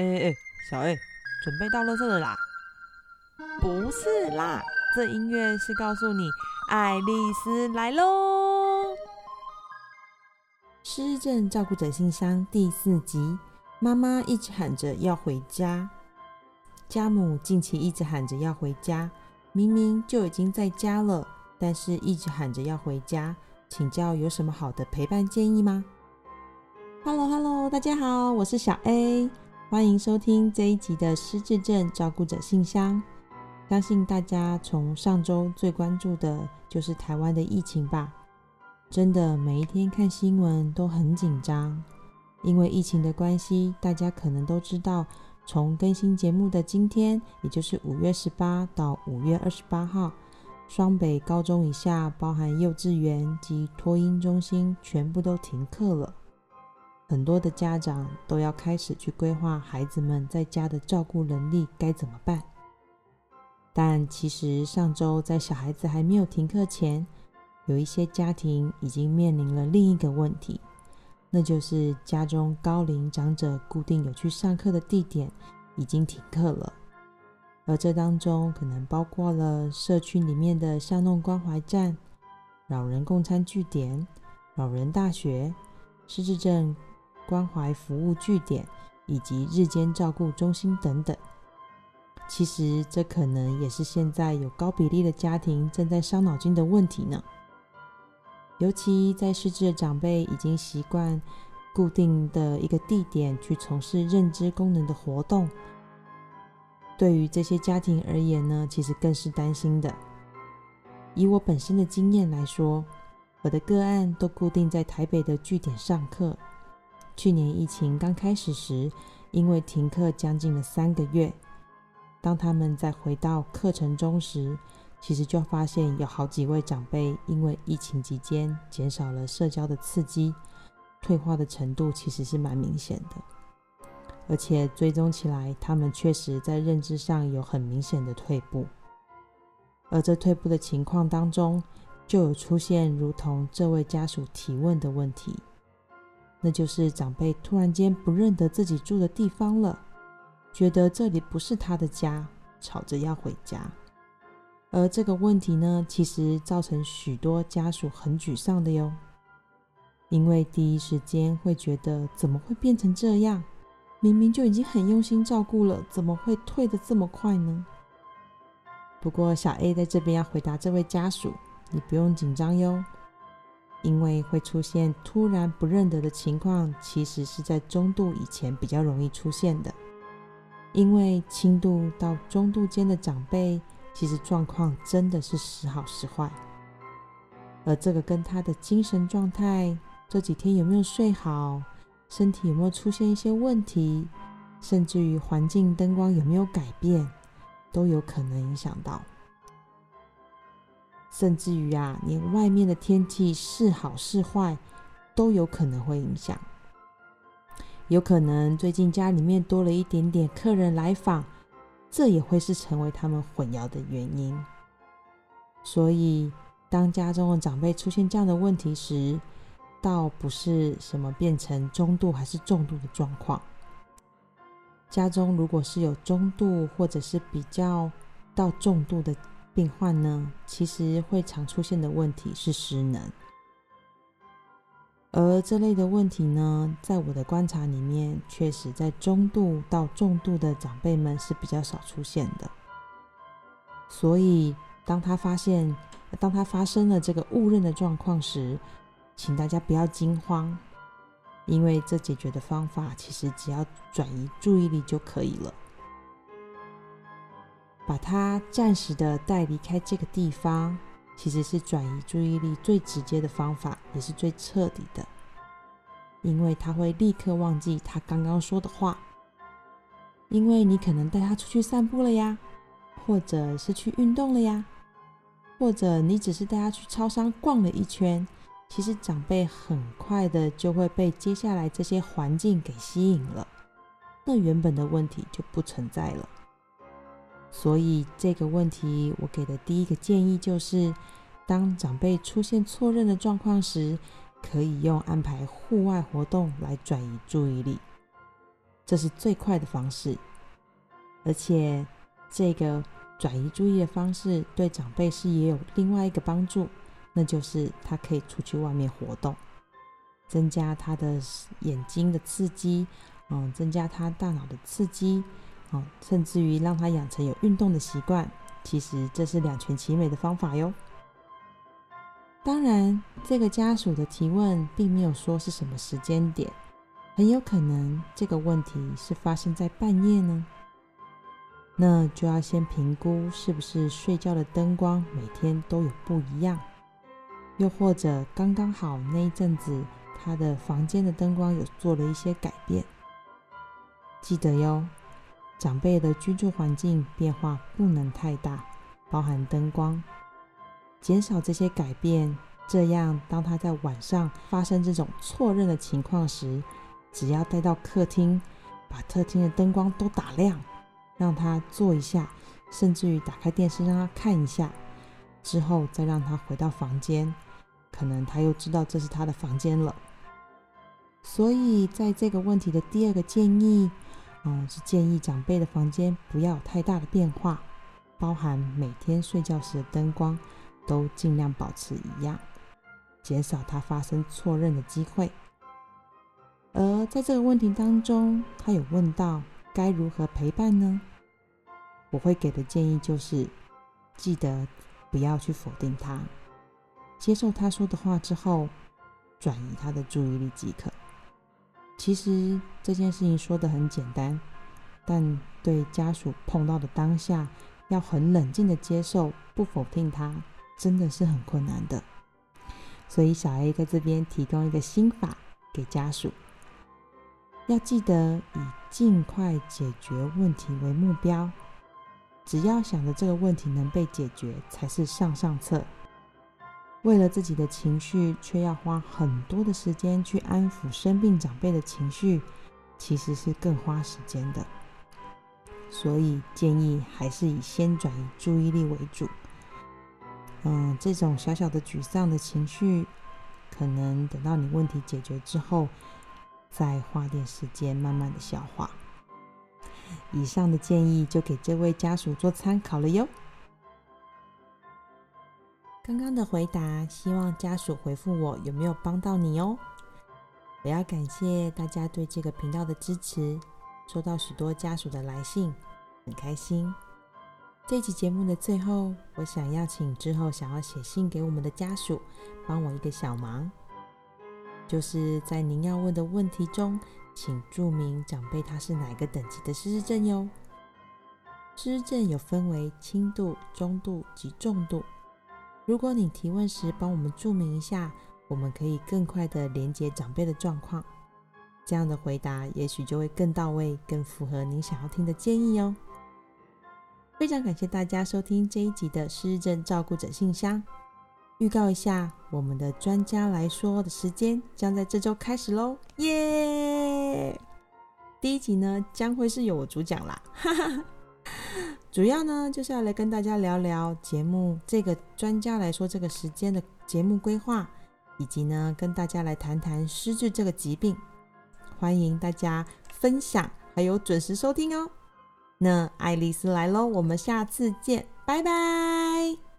哎哎，小 A，准备到垃圾了啦？不是啦，这音乐是告诉你爱丽丝来喽。失智症照顾者信箱第四集，妈妈一直喊着要回家，家母近期一直喊着要回家，明明就已经在家了，但是一直喊着要回家，请教有什么好的陪伴建议吗？Hello Hello，大家好，我是小 A。欢迎收听这一集的失智症照顾者信箱。相信大家从上周最关注的就是台湾的疫情吧？真的每一天看新闻都很紧张，因为疫情的关系，大家可能都知道，从更新节目的今天，也就是五月十八到五月二十八号，双北高中以下，包含幼稚园及托婴中心，全部都停课了。很多的家长都要开始去规划孩子们在家的照顾能力该怎么办。但其实上周在小孩子还没有停课前，有一些家庭已经面临了另一个问题，那就是家中高龄长者固定有去上课的地点已经停课了，而这当中可能包括了社区里面的巷弄关怀站、老人共餐据点、老人大学、失智症。关怀服务据点以及日间照顾中心等等，其实这可能也是现在有高比例的家庭正在伤脑筋的问题呢。尤其在失智的长辈已经习惯固定的一个地点去从事认知功能的活动，对于这些家庭而言呢，其实更是担心的。以我本身的经验来说，我的个案都固定在台北的据点上课。去年疫情刚开始时，因为停课将近了三个月，当他们再回到课程中时，其实就发现有好几位长辈因为疫情期间减少了社交的刺激，退化的程度其实是蛮明显的，而且追踪起来，他们确实在认知上有很明显的退步，而这退步的情况当中，就有出现如同这位家属提问的问题。那就是长辈突然间不认得自己住的地方了，觉得这里不是他的家，吵着要回家。而这个问题呢，其实造成许多家属很沮丧的哟，因为第一时间会觉得怎么会变成这样？明明就已经很用心照顾了，怎么会退得这么快呢？不过小 A 在这边要回答这位家属，你不用紧张哟。因为会出现突然不认得的情况，其实是在中度以前比较容易出现的。因为轻度到中度间的长辈，其实状况真的是时好时坏，而这个跟他的精神状态、这几天有没有睡好、身体有没有出现一些问题，甚至于环境灯光有没有改变，都有可能影响到。甚至于啊，连外面的天气是好是坏，都有可能会影响。有可能最近家里面多了一点点客人来访，这也会是成为他们混淆的原因。所以，当家中的长辈出现这样的问题时，倒不是什么变成中度还是重度的状况。家中如果是有中度或者是比较到重度的。病患呢，其实会常出现的问题是失能，而这类的问题呢，在我的观察里面，确实在中度到重度的长辈们是比较少出现的。所以，当他发现，当他发生了这个误认的状况时，请大家不要惊慌，因为这解决的方法其实只要转移注意力就可以了。把他暂时的带离开这个地方，其实是转移注意力最直接的方法，也是最彻底的。因为他会立刻忘记他刚刚说的话。因为你可能带他出去散步了呀，或者是去运动了呀，或者你只是带他去超商逛了一圈，其实长辈很快的就会被接下来这些环境给吸引了，那原本的问题就不存在了。所以这个问题，我给的第一个建议就是，当长辈出现错认的状况时，可以用安排户外活动来转移注意力。这是最快的方式。而且，这个转移注意的方式对长辈是也有另外一个帮助，那就是他可以出去外面活动，增加他的眼睛的刺激，嗯，增加他大脑的刺激，甚至于让他养成有运动的习惯。其实这是两全其美的方法哟。当然，这个家属的提问并没有说是什么时间点，很有可能这个问题是发生在半夜呢。那就要先评估是不是睡觉的灯光每天都有不一样，又或者刚刚好那一阵子他的房间的灯光有做了一些改变。记得哟，长辈的居住环境变化不能太大，包含灯光。减少这些改变，这样当他在晚上发生这种错认的情况时，只要带到客厅，把客厅的灯光都打亮，让他坐一下，甚至于打开电视让他看一下，之后再让他回到房间，可能他又知道这是他的房间了。所以在这个问题的第二个建议，嗯，是建议长辈的房间不要有太大的变化，包含每天睡觉时的灯光。都尽量保持一样，减少他发生错认的机会。而在这个问题当中，他有问到该如何陪伴呢？我会给的建议就是，记得不要去否定他，接受他说的话之后，转移他的注意力即可。其实这件事情说的很简单，但对家属碰到的当下，要很冷静的接受，不否定他。真的是很困难的，所以小 A 在这边提供一个心法给家属，要记得以尽快解决问题为目标，只要想着这个问题能被解决才是上上策。为了自己的情绪，却要花很多的时间去安抚生病长辈的情绪，其实是更花时间的。所以建议还是以先转移注意力为主。嗯，这种小小的沮丧的情绪，可能等到你问题解决之后，再花点时间慢慢的消化。以上的建议就给这位家属做参考了哟。刚刚的回答，希望家属回复我有没有帮到你哦。我要感谢大家对这个频道的支持，收到许多家属的来信，很开心。这期节目的最后，我想要请之后想要写信给我们的家属，帮我一个小忙，就是在您要问的问题中，请注明长辈他是哪个等级的失智症哟。失智症有分为轻度、中度及重度。如果你提问时帮我们注明一下，我们可以更快的连接长辈的状况，这样的回答也许就会更到位，更符合您想要听的建议哦。非常感谢大家收听这一集的失智症照顾者信箱。预告一下，我们的专家来说的时间将在这周开始喽！耶！第一集呢将会是由我主讲啦，哈哈 主要呢就是要来跟大家聊聊节目这个专家来说这个时间的节目规划，以及呢跟大家来谈谈失智这个疾病。欢迎大家分享，还有准时收听哦。那爱丽丝来喽，我们下次见，拜拜。